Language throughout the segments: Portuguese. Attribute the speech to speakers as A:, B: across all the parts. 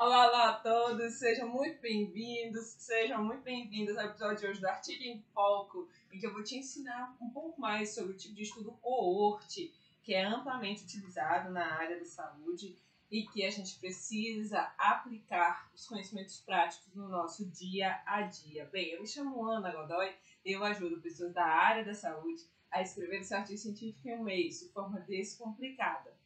A: Olá, olá a todos, sejam muito bem-vindos, sejam muito bem-vindos ao episódio de hoje do Artigo em Foco, em que eu vou te ensinar um pouco mais sobre o tipo de estudo coorte, que é amplamente utilizado na área da saúde e que a gente precisa aplicar os conhecimentos práticos no nosso dia a dia. Bem, eu me chamo Ana Godoy, eu ajudo pessoas da área da saúde a escrever esse artigo científico em um mês, de forma descomplicada.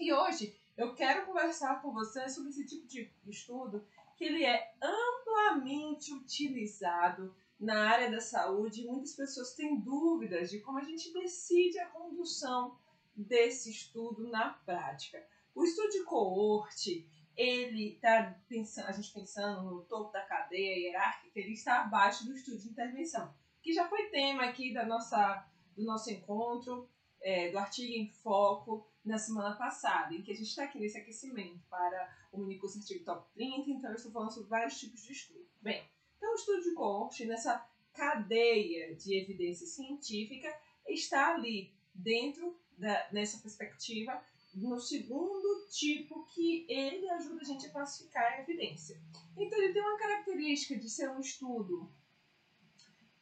A: E hoje eu quero conversar com você sobre esse tipo de estudo que ele é amplamente utilizado na área da saúde muitas pessoas têm dúvidas de como a gente decide a condução desse estudo na prática. O estudo de coorte, ele está pensando, a gente pensando no topo da cadeia hierárquica, ele está abaixo do estudo de intervenção, que já foi tema aqui da nossa, do nosso encontro, é, do artigo em foco na semana passada, em que a gente está aqui nesse aquecimento para o minicurso artigo top 30, então eu estou falando sobre vários tipos de estudo. Bem, então o estudo de coorte, nessa cadeia de evidência científica, está ali dentro da, nessa perspectiva no segundo tipo que ele ajuda a gente a classificar a evidência. Então ele tem uma característica de ser um estudo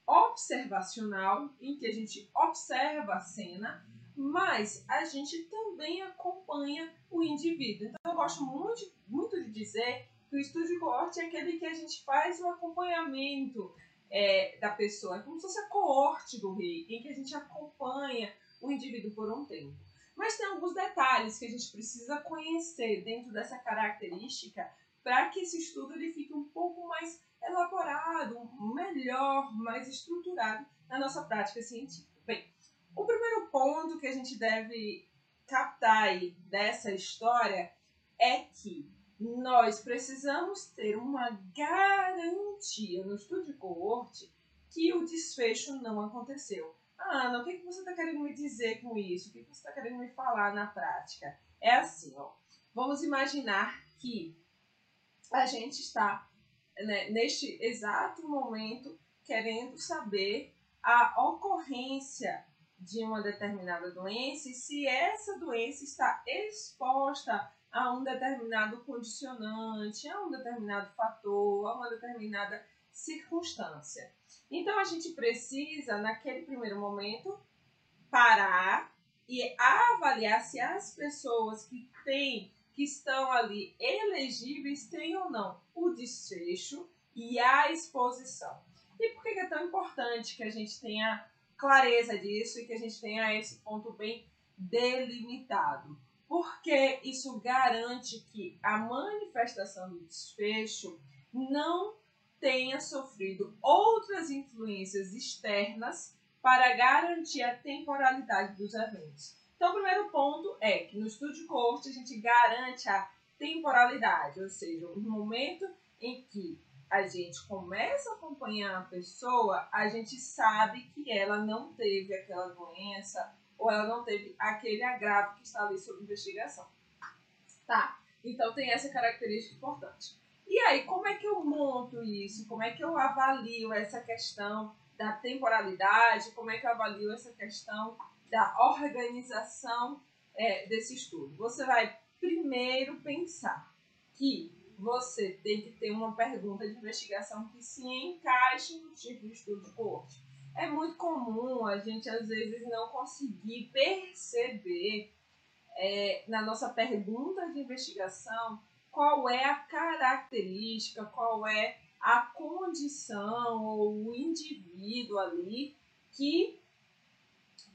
A: observacional, em que a gente observa a cena, mas a gente também acompanha o indivíduo. Então eu gosto muito, muito de dizer que o estudo de coorte é aquele que a gente faz o acompanhamento é, da pessoa, é como se fosse a coorte do rei, em que a gente acompanha o indivíduo por um tempo. Mas tem alguns detalhes que a gente precisa conhecer dentro dessa característica para que esse estudo ele fique um pouco mais elaborado, melhor, mais estruturado na nossa prática científica. Bem, o primeiro ponto que a gente deve captar aí dessa história é que nós precisamos ter uma garantia no estudo de coorte que o desfecho não aconteceu. Ah, Ana, o que, que você está querendo me dizer com isso? O que, que você está querendo me falar na prática? É assim, ó. Vamos imaginar que a gente está né, neste exato momento querendo saber a ocorrência de uma determinada doença e se essa doença está exposta a um determinado condicionante, a um determinado fator, a uma determinada circunstância. Então a gente precisa, naquele primeiro momento, parar e avaliar se as pessoas que têm, que estão ali elegíveis, têm ou não o desfecho e a exposição. E por que é tão importante que a gente tenha clareza disso e que a gente tenha esse ponto bem delimitado? Porque isso garante que a manifestação do desfecho não tenha sofrido outras influências externas para garantir a temporalidade dos eventos. Então, o primeiro ponto é que no estudo de coorte a gente garante a temporalidade, ou seja, o momento em que a gente começa a acompanhar a pessoa, a gente sabe que ela não teve aquela doença ou ela não teve aquele agravo que está ali sob investigação. Tá? Então tem essa característica importante. E aí, como é que eu monto isso? Como é que eu avalio essa questão da temporalidade? Como é que eu avalio essa questão da organização é, desse estudo? Você vai primeiro pensar que você tem que ter uma pergunta de investigação que se encaixe no tipo de estudo corte. É muito comum a gente, às vezes, não conseguir perceber é, na nossa pergunta de investigação qual é a característica, qual é a condição ou o indivíduo ali que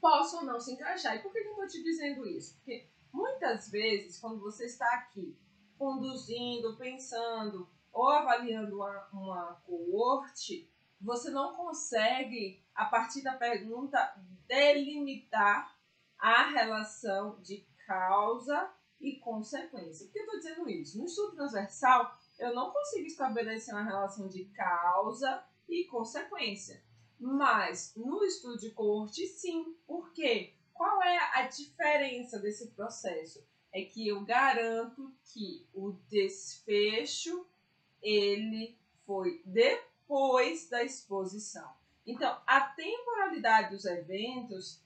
A: possa ou não se encaixar. E por que eu estou te dizendo isso? Porque muitas vezes, quando você está aqui conduzindo, pensando ou avaliando uma, uma coorte, você não consegue, a partir da pergunta, delimitar a relação de causa e consequência. Por que eu estou dizendo isso? No estudo transversal, eu não consigo estabelecer uma relação de causa e consequência. Mas no estudo de corte, sim. Por quê? Qual é a diferença desse processo? É que eu garanto que o desfecho ele foi depois da exposição. Então, a temporalidade dos eventos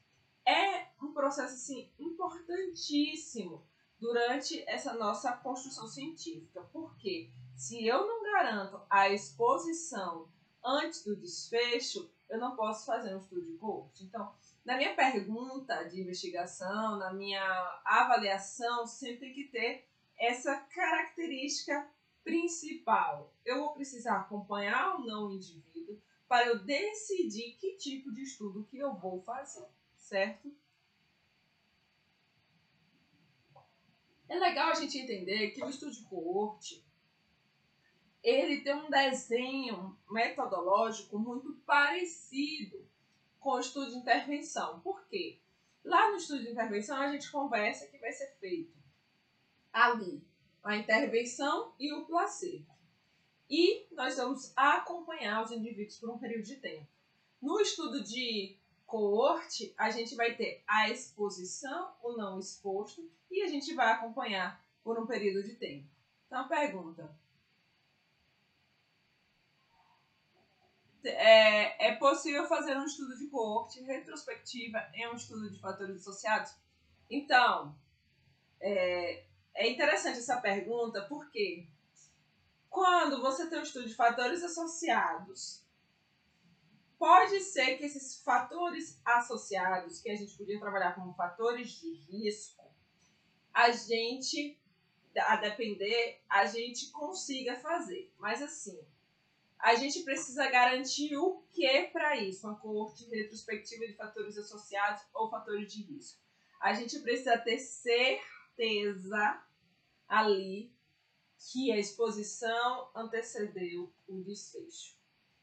A: é um processo assim importantíssimo durante essa nossa construção científica. Porque se eu não garanto a exposição antes do desfecho, eu não posso fazer um estudo de coorte. Então, na minha pergunta de investigação, na minha avaliação, sempre tem que ter essa característica principal. Eu vou precisar acompanhar ou não o indivíduo para eu decidir que tipo de estudo que eu vou fazer, certo? É legal a gente entender que o estudo de coorte ele tem um desenho metodológico muito parecido com o estudo de intervenção. Por quê? Lá no estudo de intervenção a gente conversa que vai ser feito ali a intervenção e o placebo. E nós vamos acompanhar os indivíduos por um período de tempo. No estudo de coorte, a gente vai ter a exposição, o não exposto, e a gente vai acompanhar por um período de tempo. Então, pergunta: é, é possível fazer um estudo de coorte retrospectiva em um estudo de fatores associados? Então, é, é interessante essa pergunta porque quando você tem um estudo de fatores associados, pode ser que esses fatores associados, que a gente podia trabalhar como fatores de risco, a gente, a depender, a gente consiga fazer. Mas assim, a gente precisa garantir o que para isso? Uma coorte retrospectiva de fatores associados ou fatores de risco. A gente precisa ter certeza ali que a exposição antecedeu o desfecho.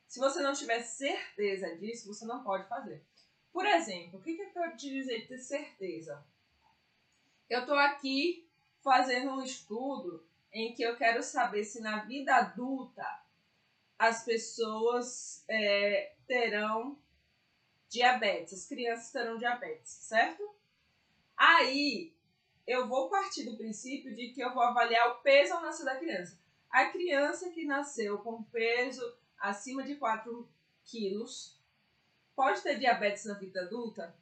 A: Se você não tiver certeza disso, você não pode fazer. Por exemplo, o que, que eu quero te dizer de ter certeza? Eu estou aqui fazendo um estudo em que eu quero saber se na vida adulta as pessoas é, terão diabetes, as crianças terão diabetes, certo? Aí eu vou partir do princípio de que eu vou avaliar o peso ao nascer da criança. A criança que nasceu com peso acima de 4 quilos pode ter diabetes na vida adulta?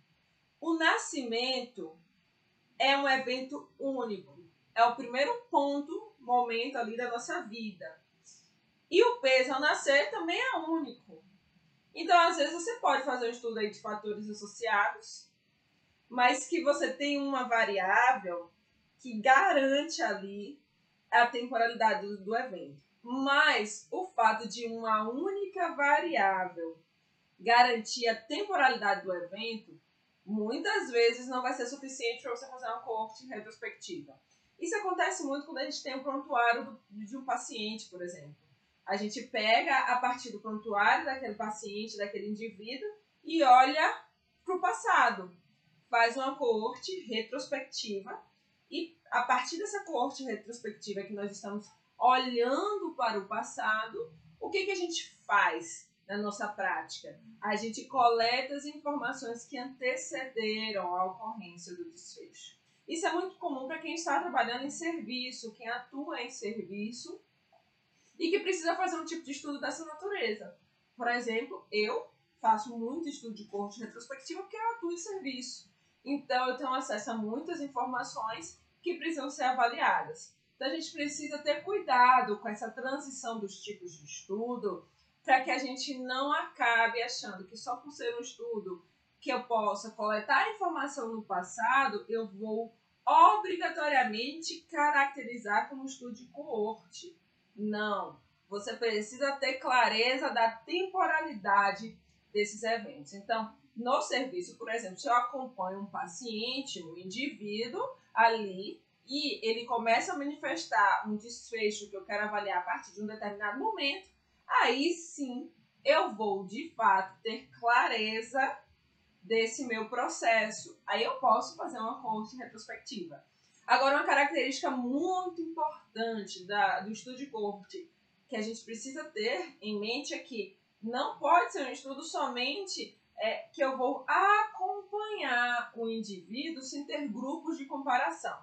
A: O nascimento é um evento único. É o primeiro ponto, momento ali da nossa vida. E o peso ao nascer também é único. Então, às vezes, você pode fazer um estudo aí de fatores associados, mas que você tem uma variável que garante ali a temporalidade do, evento. Mas o fato de uma única variável garantir a temporalidade do evento, muitas vezes não vai ser suficiente para você fazer uma coorte retrospectiva. Isso acontece muito quando a gente tem um prontuário de um paciente, por exemplo. A gente pega a partir do prontuário daquele paciente, daquele indivíduo, e olha para o passado. Faz uma coorte retrospectiva, e a partir dessa coorte retrospectiva que nós estamos olhando para o passado, o que, que a gente faz na nossa prática? A gente coleta as informações que antecederam a ocorrência do desfecho. Isso é muito comum para quem está trabalhando em serviço, quem atua em serviço e que precisa fazer um tipo de estudo dessa natureza. Por exemplo, eu faço muito estudo de corte retrospectiva porque eu atuo em serviço. Então, eu tenho acesso a muitas informações que precisam ser avaliadas. Então, a gente precisa ter cuidado com essa transição dos tipos de estudo para que a gente não acabe achando que só por ser um estudo que eu possa coletar informação no passado, eu vou obrigatoriamente caracterizar como estudo de coorte. Não. Você precisa ter clareza da temporalidade desses eventos. Então, no serviço, por exemplo, se eu acompanho um paciente, um indivíduo ali, e ele começa a manifestar um desfecho que eu quero avaliar a partir de um determinado momento, aí sim eu vou de fato ter clareza desse meu processo. Aí eu posso fazer uma corte retrospectiva. Agora, uma característica muito importante da, do estudo de corte que a gente precisa ter em mente é que não pode ser um estudo somente é, que eu vou acompanhar o indivíduo sem ter grupos de comparação.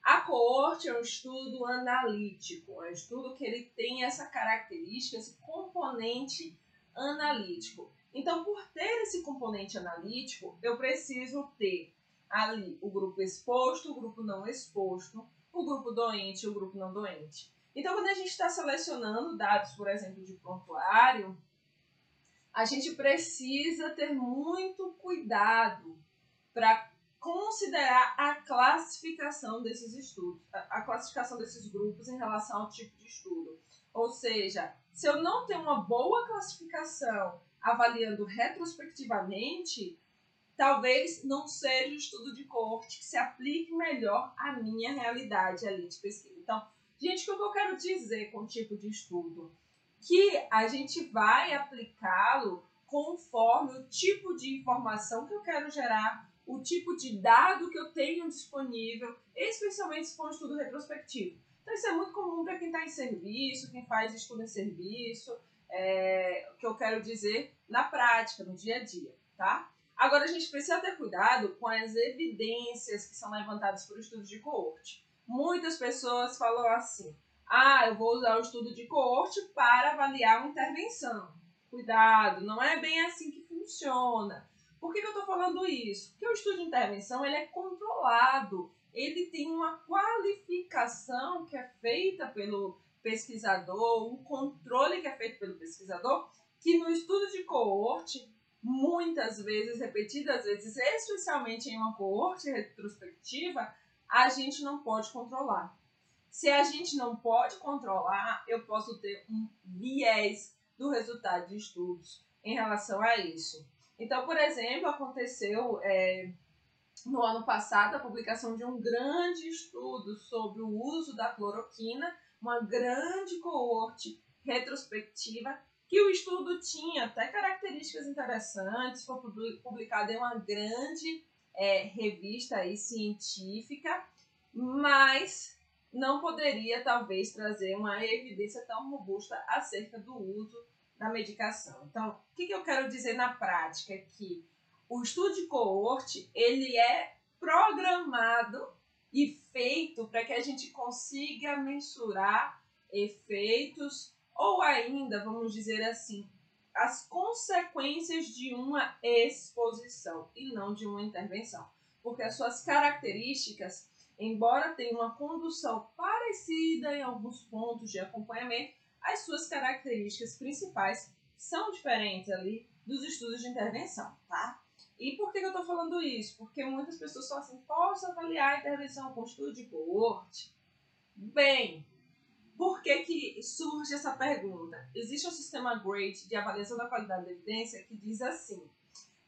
A: A coorte é um estudo analítico, é um estudo que ele tem essa característica, esse componente analítico. Então, por ter esse componente analítico, eu preciso ter ali o grupo exposto, o grupo não exposto, o grupo doente e o grupo não doente. Então, quando a gente está selecionando dados, por exemplo, de prontuário, a gente precisa ter muito cuidado para considerar a classificação desses estudos, a classificação desses grupos em relação ao tipo de estudo. Ou seja, se eu não tenho uma boa classificação avaliando retrospectivamente, talvez não seja o estudo de coorte que se aplique melhor à minha realidade ali de pesquisa. Então, gente, o que eu quero dizer com o tipo de estudo? Que a gente vai aplicá-lo conforme o tipo de informação que eu quero gerar o tipo de dado que eu tenho disponível, especialmente se for um estudo retrospectivo. Então, isso é muito comum para quem está em serviço, quem faz estudo em serviço, é, o que eu quero dizer na prática, no dia a dia, tá? Agora, a gente precisa ter cuidado com as evidências que são levantadas por estudos de coorte. Muitas pessoas falam assim: ah, eu vou usar o estudo de coorte para avaliar uma intervenção. Cuidado, não é bem assim que funciona. Por que, que eu estou falando isso? Porque o estudo de intervenção ele é controlado, ele tem uma qualificação que é feita pelo pesquisador, um controle que é feito pelo pesquisador, que no estudo de coorte, muitas vezes, repetidas vezes, especialmente em uma coorte retrospectiva, a gente não pode controlar. Se a gente não pode controlar, eu posso ter um viés do resultado de estudos em relação a isso. Então, por exemplo, aconteceu é, no ano passado a publicação de um grande estudo sobre o uso da cloroquina, uma grande coorte retrospectiva, que o estudo tinha até características interessantes, foi publicado em uma grande é, revista aí, científica, mas não poderia talvez trazer uma evidência tão robusta acerca do uso da medicação. Então, o que, que eu quero dizer na prática? Que o estudo de coorte, ele é programado e feito para que a gente consiga mensurar efeitos ou ainda, vamos dizer assim, as consequências de uma exposição e não de uma intervenção. Porque as suas características, embora tenham uma condução parecida em alguns pontos de acompanhamento, as suas características principais são diferentes ali dos estudos de intervenção, tá? E por que eu estou falando isso? Porque muitas pessoas falam assim, posso avaliar a intervenção com estudo de coorte? Bem, por que, que surge essa pergunta? Existe um sistema GRADE de avaliação da qualidade da evidência que diz assim,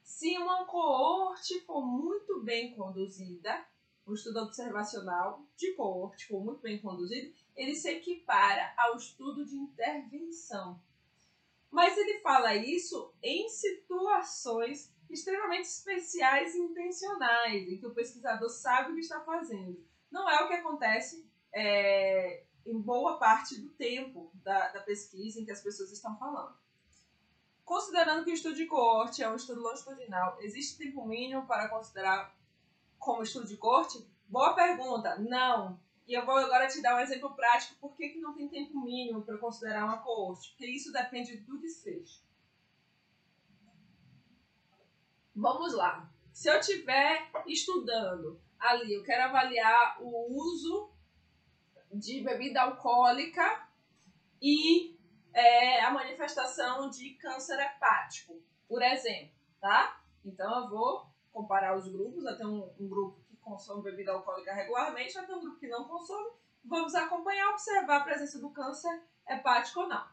A: se uma coorte for muito bem conduzida, o estudo observacional de coorte for muito bem conduzido, ele se equipara ao estudo de intervenção. Mas ele fala isso em situações extremamente especiais e intencionais, em que o pesquisador sabe o que está fazendo. Não é o que acontece é, em boa parte do tempo da, da pesquisa em que as pessoas estão falando. Considerando que o estudo de coorte é um estudo longitudinal, existe tempo mínimo para considerar como estudo de coorte? Boa pergunta. Não. E eu vou agora te dar um exemplo prático por que, que não tem tempo mínimo para considerar uma coorte, porque isso depende do desfecho. Vamos lá. Se eu estiver estudando ali, eu quero avaliar o uso de bebida alcoólica e é, a manifestação de câncer hepático, por exemplo, tá? Então eu vou comparar os grupos, até um, um grupo consome bebida alcoólica regularmente, ter um grupo que não consome. Vamos acompanhar, observar a presença do câncer hepático ou não.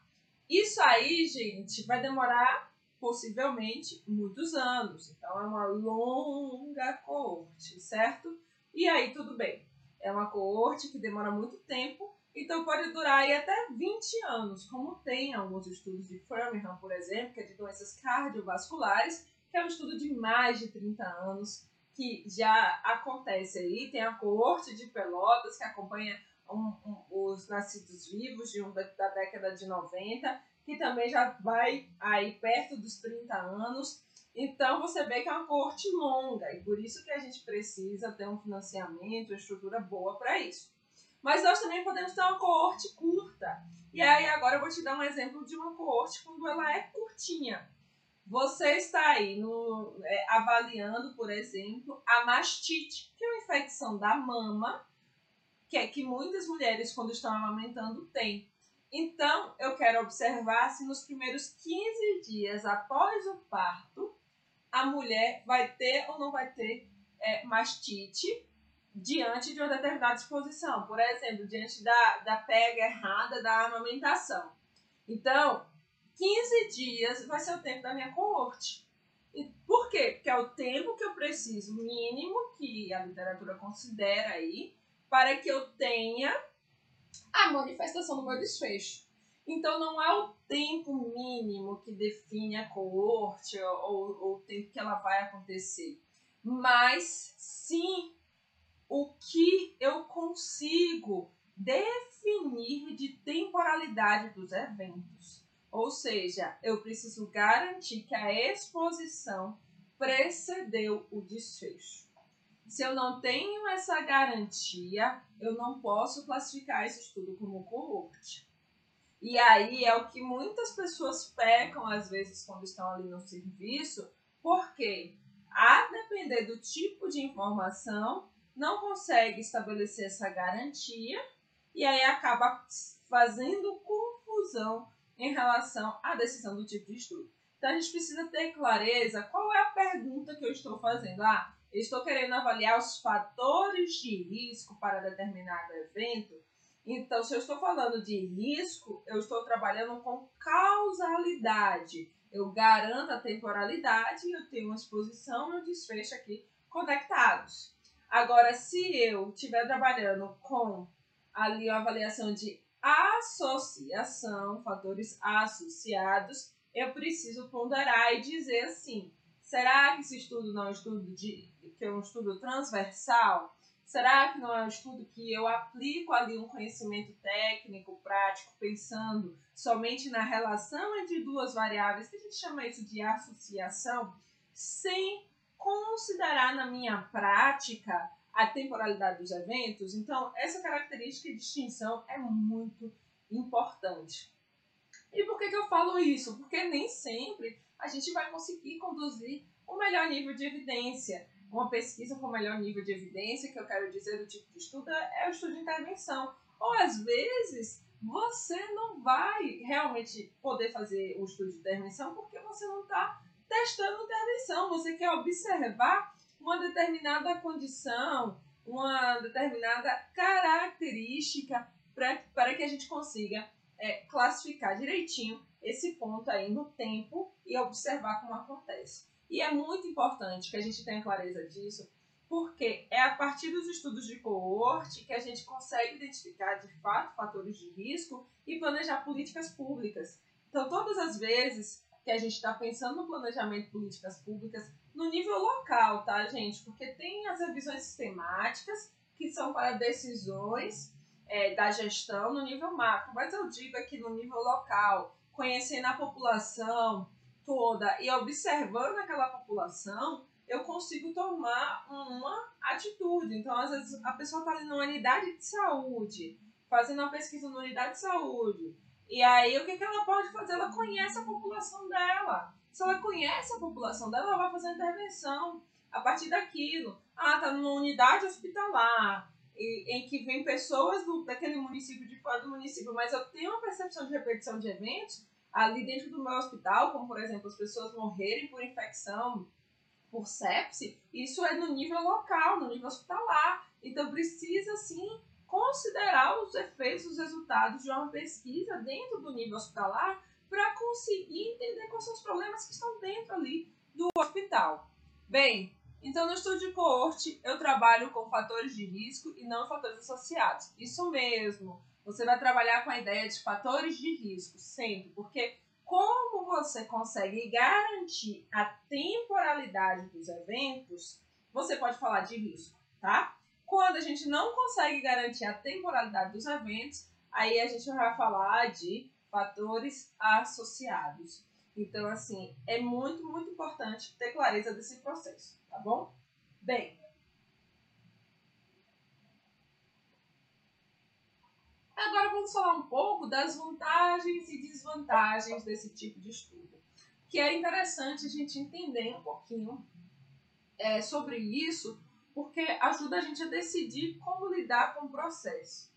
A: Isso aí, gente, vai demorar possivelmente muitos anos. Então é uma longa coorte, certo? E aí tudo bem. É uma coorte que demora muito tempo, então pode durar aí até 20 anos, como tem alguns estudos de Framingham, por exemplo, que é de doenças cardiovasculares, que é um estudo de mais de 30 anos que já acontece aí. Tem a coorte de Pelotas, que acompanha um, um, os nascidos vivos de um, da, da, década de 90, que também já vai aí perto dos 30 anos. Então você vê que é uma coorte longa e por isso que a gente precisa ter um financiamento, uma estrutura boa para isso. Mas nós também podemos ter uma coorte curta. E aí agora eu vou te dar um exemplo de uma coorte quando ela é curtinha. você está aí no, é, avaliando, por exemplo, a mastite, que é uma infecção da mama, que é que muitas mulheres, quando estão amamentando, têm. Então, eu quero observar se nos primeiros 15 dias após o parto, a mulher vai ter ou não vai ter é, mastite diante de uma determinada exposição. Por exemplo, diante da, da pega errada da amamentação. Então, 15 dias vai ser o tempo da minha coorte. E por quê? Porque é o tempo que eu preciso mínimo, que a literatura considera aí, para que eu tenha a manifestação do meu desfecho. Então não é o tempo mínimo que define a coorte ou, ou o tempo que ela vai acontecer, mas sim o que eu consigo definir de temporalidade dos eventos. Ou seja, eu preciso garantir que a exposição precedeu o desfecho. Se eu não tenho essa garantia, eu não posso classificar esse estudo como coorte. E aí é o que muitas pessoas pecam às vezes quando estão ali no serviço, porque a depender do tipo de informação, não consegue estabelecer essa garantia e aí acaba fazendo confusão em relação à decisão do tipo de estudo. Então a gente precisa ter clareza qual é a pergunta que eu estou fazendo. Ah, eu estou querendo avaliar os fatores de risco para determinado evento. Então, se eu estou falando de risco, eu estou trabalhando com causalidade. Eu garanto a temporalidade e eu tenho uma exposição e um desfecho aqui conectados. Agora, se eu estiver trabalhando com ali a avaliação de associação, fatores associados, eu preciso ponderar e dizer assim: será que esse estudo não é um estudo de que é um estudo transversal? Será que não é um estudo que eu aplico ali um conhecimento técnico, prático, pensando somente na relação entre duas variáveis, que a gente chama isso de associação, sem considerar na minha prática a temporalidade dos eventos. Então, essa característica de distinção é muito importante. E por que, que eu falo isso? Porque nem sempre a gente vai conseguir conduzir o melhor nível de evidência. Uma pesquisa com o melhor nível de evidência, que eu quero dizer do tipo de estudo, é o estudo de intervenção. Ou às vezes você não vai realmente poder fazer o estudo de intervenção porque você não está testando intervenção. Você quer observar uma determinada condição, uma determinada característica para que a gente consiga é, classificar direitinho esse ponto aí no tempo e observar como acontece. E é muito importante que a gente tenha clareza disso, porque é a partir dos estudos de coorte que a gente consegue identificar de fato fatores de risco e planejar políticas públicas. Então, todas as vezes que a gente está pensando no planejamento de políticas públicas no nível local, tá, gente? Porque tem as revisões sistemáticas, que são para decisões é, da gestão no nível macro, mas eu digo aqui no nível local, conhecendo a população toda e observando aquela população, eu consigo tomar uma atitude. Então, às vezes, a pessoa está numa unidade de saúde, fazendo uma pesquisa na unidade de saúde, e aí, o que, que ela pode fazer? Ela conhece a população dela. Se ela conhece a população dela, ela vai fazer a intervenção a partir daquilo. Ah, tá numa unidade hospitalar, em que vem pessoas do, daquele município de fora do município, mas eu tenho uma percepção de repetição de eventos ali dentro do meu hospital, como por exemplo as pessoas morrerem por infecção por sepse, isso é no nível local, no nível hospitalar. Então precisa sim considerar os efeitos, os resultados de uma pesquisa dentro do nível hospitalar para conseguir entender quais são os problemas que estão dentro ali do hospital. Bem, então no estudo de coorte eu trabalho com fatores de risco e não fatores associados. Isso mesmo. Você vai trabalhar com a ideia de fatores de risco sempre, porque como você consegue garantir a temporalidade dos eventos, você pode falar de risco, tá? Quando a gente não consegue garantir a temporalidade dos eventos, aí a gente vai falar de fatores associados. Então, assim, é muito, muito importante ter clareza desse processo, tá bom? Bem, agora vamos falar um pouco das vantagens e desvantagens desse tipo de estudo. que é interessante a gente entender um pouquinho é, sobre isso, porque ajuda a gente a decidir como lidar com o processo.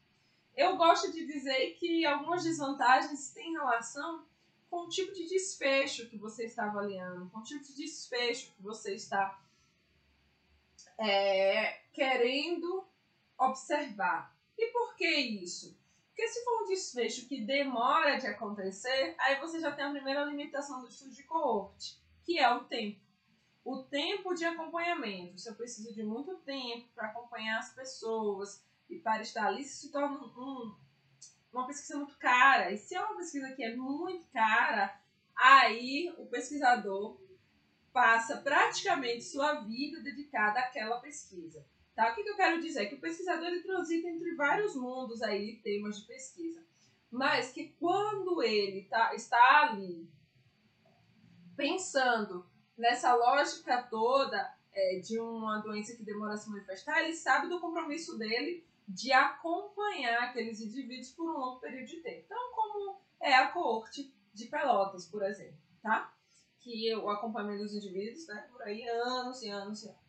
A: Eu gosto de dizer que algumas desvantagens têm relação com o tipo de desfecho que você está avaliando, com o tipo de desfecho que você está é, querendo observar. E por que isso? Porque se for um desfecho que demora de acontecer, aí você já tem a primeira limitação do estudo de coorte, que é o tempo. O tempo de acompanhamento. Se eu preciso de muito tempo para acompanhar as pessoas e para estar ali, isso se torna um, uma pesquisa muito cara. E se é uma pesquisa que é muito cara, aí o pesquisador passa praticamente sua vida dedicada àquela pesquisa. Tá? O que, que eu quero dizer? Que o pesquisador ele transita entre vários mundos aí, temas de pesquisa. Mas que quando ele tá, está ali pensando nessa lógica toda é, de uma doença que demora a se manifestar, ele sabe do compromisso dele de acompanhar aqueles indivíduos por um longo período de tempo. Então, como é a coorte de Pelotas, por exemplo, tá? Que o acompanhamento dos indivíduos, né, por aí anos e anos e anos.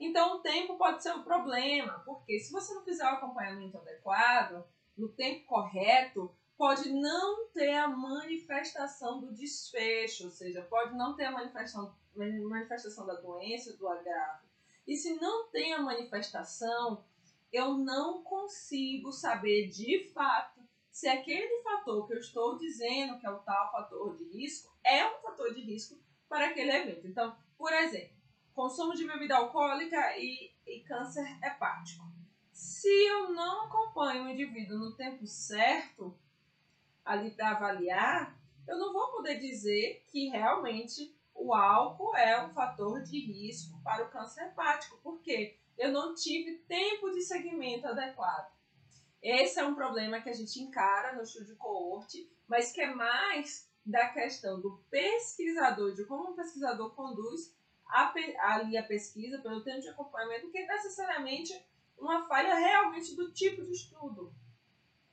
A: Então, o tempo pode ser um problema, porque se você não fizer o acompanhamento adequado, no tempo correto, pode não ter a manifestação do desfecho, ou seja, pode não ter a manifestação, manifestação da doença, do agravo. E se não tem a manifestação, eu não consigo saber de fato se aquele fator que eu estou dizendo que é o tal fator de risco é um fator de risco para aquele evento. Então, por exemplo, consumo de bebida alcoólica e, e câncer hepático. Se eu não acompanho o indivíduo no tempo certo, ali para avaliar, eu não vou poder dizer que realmente o álcool é um fator de risco para o câncer hepático, porque eu não tive tempo de segmento adequado. Esse é um problema que a gente encara no estudo de coorte, mas que é mais da questão do pesquisador, de como o pesquisador conduz a, ali a pesquisa, pelo tempo de acompanhamento, que é necessariamente uma falha realmente do tipo de estudo,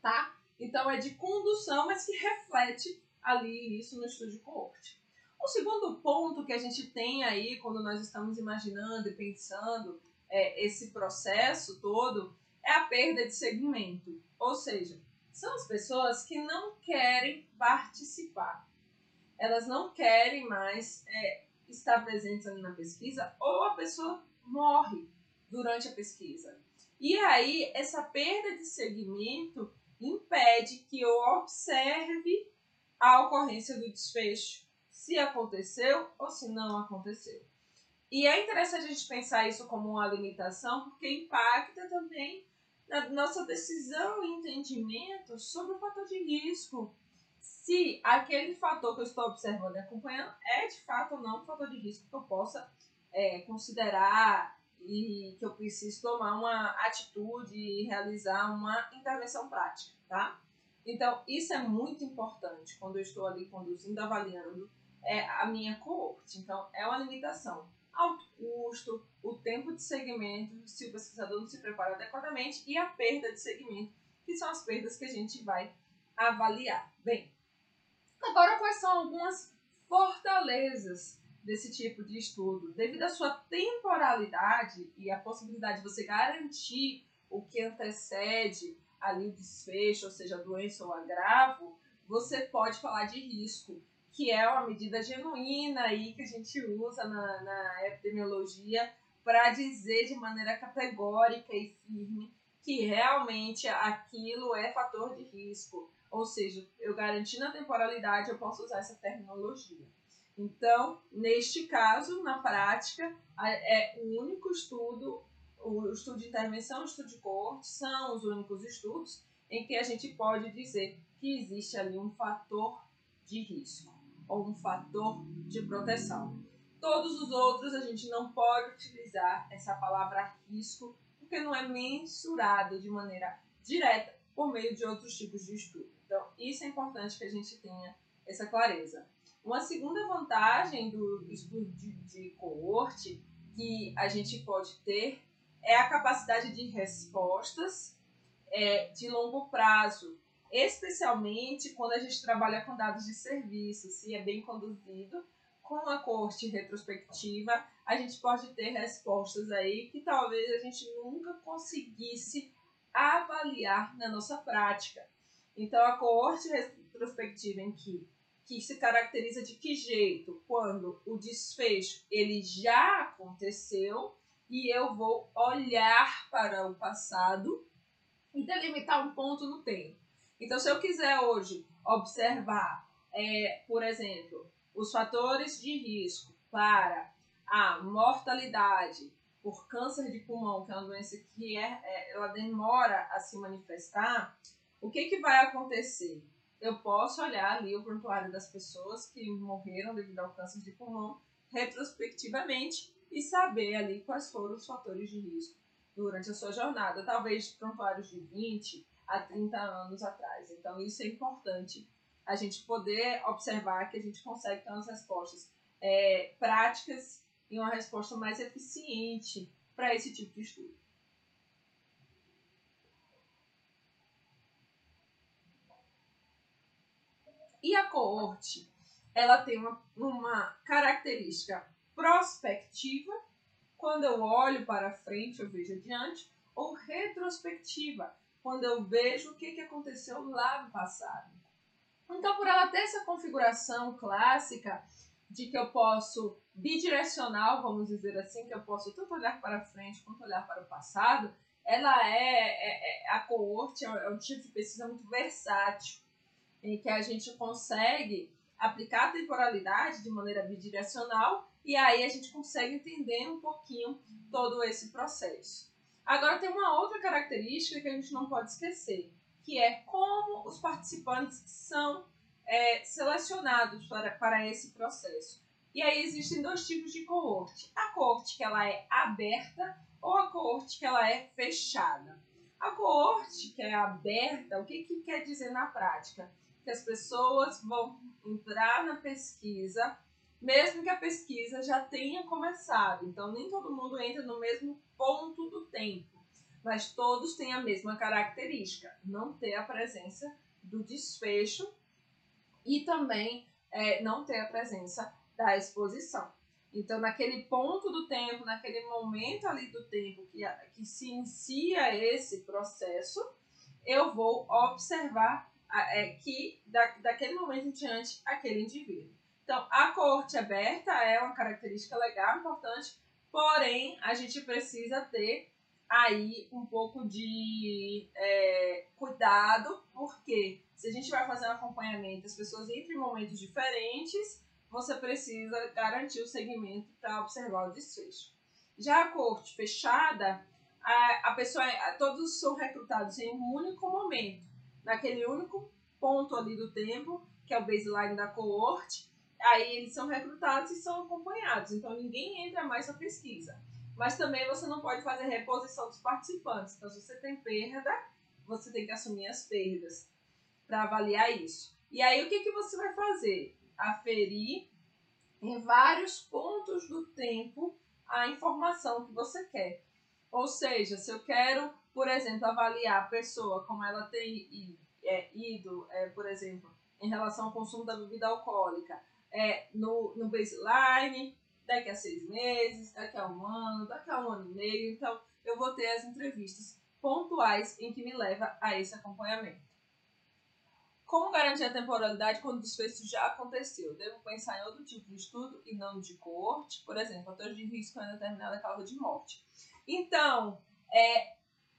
A: tá? Então é de condução, mas que reflete ali isso no estudo de coorte. O segundo ponto que a gente tem aí quando nós estamos imaginando e pensando é, esse processo todo é a perda de segmento, ou seja, são as pessoas que não querem participar, elas não querem mais é, está presente ali na pesquisa, ou a pessoa morre durante a pesquisa. E aí, essa perda de segmento impede que eu observe a ocorrência do desfecho, se aconteceu ou se não aconteceu. E é interessante a gente pensar isso como uma limitação, porque impacta também na nossa decisão e entendimento sobre o fator de risco se aquele fator que eu estou observando e acompanhando é de fato ou não um fator de risco que eu possa é, considerar e que eu preciso tomar uma atitude e realizar uma intervenção prática, tá? Então, isso é muito importante quando eu estou ali conduzindo, avaliando é, a minha coorte. Então, é uma limitação. Alto custo, o tempo de segmento, se o pesquisador não se prepara adequadamente, e a perda de segmento, que são as perdas que a gente vai avaliar. Bem, agora quais são algumas fortalezas desse tipo de estudo? Devido à sua temporalidade e a possibilidade de você garantir o que antecede ali o desfecho, ou seja, a doença ou agravo, você pode falar de risco, que é uma medida genuína aí que a gente usa na, na epidemiologia para dizer de maneira categórica e firme que realmente aquilo é fator de risco. Ou seja, eu garantindo a temporalidade, eu posso usar essa terminologia. Então, neste caso, na prática, é o único estudo, o estudo de intervenção e o estudo de coorte são os únicos estudos em que a gente pode dizer que existe ali um fator de risco ou um fator de proteção. Todos os outros a gente não pode utilizar essa palavra risco porque não é mensurado de maneira direta por meio de outros tipos de estudo. Então, isso é importante que a gente tenha essa clareza. Uma segunda vantagem do estudo de, de coorte que a gente pode ter é a capacidade de respostas é, de longo prazo, especialmente quando a gente trabalha com dados de serviço, se é bem conduzido, com a corte retrospectiva, a gente pode ter respostas aí que talvez a gente nunca conseguisse avaliar na nossa prática. Então, a coorte retrospectiva em que, que se caracteriza de que jeito? Quando o desfecho ele já aconteceu e eu vou olhar para o passado e delimitar um ponto no tempo. Então, se eu quiser hoje observar, é, por exemplo, os fatores de risco para a mortalidade por câncer de pulmão, que é uma doença que é, é, ela demora a se manifestar, o que, que vai acontecer? Eu posso olhar ali o prontuário das pessoas que morreram devido ao câncer de pulmão retrospectivamente e saber ali quais foram os fatores de risco durante a sua jornada, talvez prontuários de 20 a 30 anos atrás. Então, isso é importante a gente poder observar que a gente consegue ter umas respostas é, práticas e uma resposta mais eficiente para esse tipo de estudo. E a coorte, ela tem uma, uma característica prospectiva, quando eu olho para frente, eu vejo adiante, ou retrospectiva, quando eu vejo o que, que aconteceu lá no passado. Então, por ela ter essa configuração clássica de que eu posso bidirecional, vamos dizer assim, que eu posso tanto olhar para frente quanto olhar para o passado, ela é, é, é a coorte é, é um tipo de pesquisa muito versátil, em que a gente consegue aplicar a temporalidade de maneira bidirecional e aí a gente consegue entender um pouquinho todo esse processo. Agora tem uma outra característica que a gente não pode esquecer, que é como os participantes são é, selecionados para, para esse processo. E aí existem dois tipos de coorte. A coorte que ela é aberta ou a coorte que ela é fechada. A coorte que é aberta, o que, que quer dizer na prática? Que as pessoas vão entrar na pesquisa, mesmo que a pesquisa já tenha começado. Então, nem todo mundo entra no mesmo ponto do tempo mas todos têm a mesma característica, não ter a presença do desfecho e também é, não ter a presença da exposição. Então, naquele ponto do tempo, naquele momento ali do tempo que, que se inicia esse processo, eu vou observar é, que da, daquele momento em diante, aquele indivíduo. Então, a corte aberta é uma característica legal, importante, porém, a gente precisa ter aí um pouco de é, cuidado, porque se a gente vai fazer um acompanhamento, as pessoas entram em momentos diferentes, você precisa garantir o segmento para observar o desfecho. Já a corte fechada, a, a pessoa, a, todos são recrutados em um único momento, naquele único ponto ali do tempo, que é o baseline da coorte, aí eles são recrutados e são acompanhados, então ninguém entra mais na pesquisa. Mas também você não pode fazer reposição dos participantes. Então, se você tem perda, você tem que assumir as perdas para avaliar isso. E aí, o que, que você vai fazer? Aferir em vários pontos do tempo a informação que você quer. Ou seja, se eu quero, por exemplo, avaliar a pessoa como ela tem é, ido, é, por exemplo, em relação ao consumo da bebida alcoólica, é, no, no baseline, daqui a seis meses, daqui a um ano, daqui a um ano e meio. Então, eu vou ter as entrevistas pontuais em que me leva a esse acompanhamento. Como garantir a temporalidade quando o desfecho já aconteceu? Devo pensar em outro tipo de estudo e não de coorte, por exemplo, fatores de risco em determinada causa de morte. Então, é,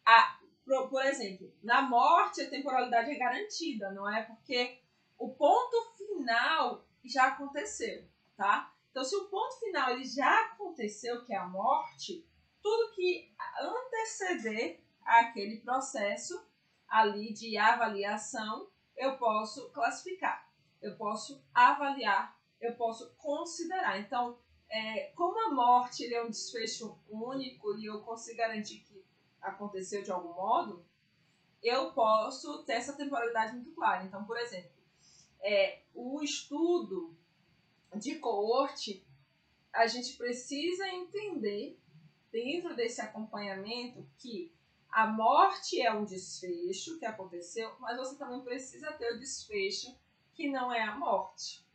A: a, por, por exemplo, na morte a temporalidade é garantida, não é? Porque o ponto final já aconteceu, tá? Então, se o ponto final ele já aconteceu, que é a morte, tudo que anteceder aquele processo ali de avaliação, eu posso classificar, eu posso avaliar, eu posso considerar. Então, é, como a morte é um desfecho único e eu consigo garantir aconteceu de algum modo, eu posso ter essa temporalidade muito clara. Então, por exemplo, é, o estudo de coorte, a gente precisa entender, dentro desse acompanhamento, que a morte é um desfecho que aconteceu, mas você também precisa ter o desfecho que não é a morte.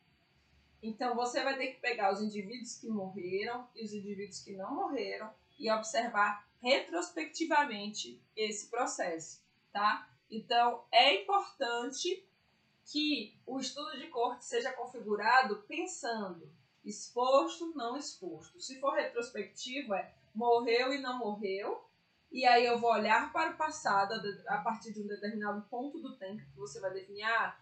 A: Então você vai ter que pegar os indivíduos que morreram e os indivíduos que não morreram e observar retrospectivamente esse processo, tá? Então é importante que o estudo de corte seja configurado pensando exposto, não exposto. Se for retrospectivo, é morreu e não morreu, e aí eu vou olhar para o passado a partir de um determinado ponto do tempo que você vai definir, ah,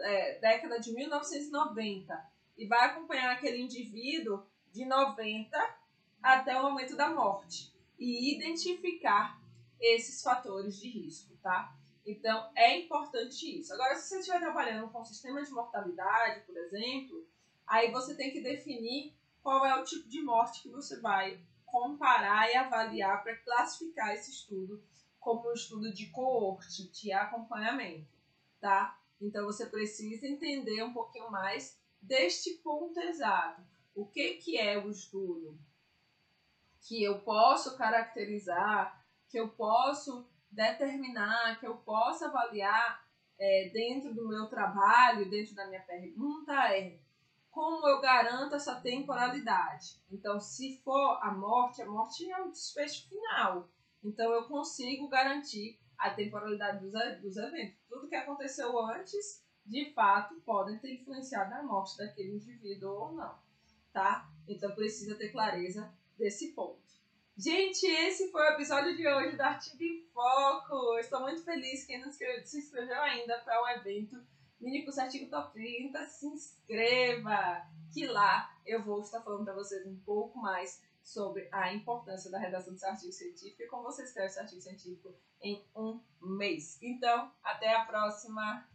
A: é, década de 1990, e vai acompanhar aquele indivíduo de 90 até o momento da morte e identificar esses fatores de risco, tá? Então é importante isso. Agora, se você estiver trabalhando com sistema de mortalidade, por exemplo, aí você tem que definir qual é o tipo de morte que você vai comparar e avaliar para classificar esse estudo como um estudo de coorte, de acompanhamento, tá? Então você precisa entender um pouquinho mais deste ponto exato. O que, que é o estudo? Que eu posso caracterizar, que eu posso determinar, que eu posso avaliar é, dentro do meu trabalho, dentro da minha pergunta é como eu garanto essa temporalidade? Então, se for a morte, a morte é o desfecho final. Então, eu consigo garantir a temporalidade dos, dos eventos. Tudo que aconteceu antes, de fato, podem ter influenciado a morte daquele indivíduo ou não, tá? Então, precisa ter clareza desse ponto. Gente, esse foi o episódio de hoje do Artigo em Foco. Estou muito feliz quem não se inscreveu ainda para o evento Mini Curso Artigo Top 30, se inscreva, que lá eu vou estar falando para vocês um pouco mais sobre a importância da redação do seu artigo científico e como você escreve seu artigo científico em um mês. Então, até a próxima!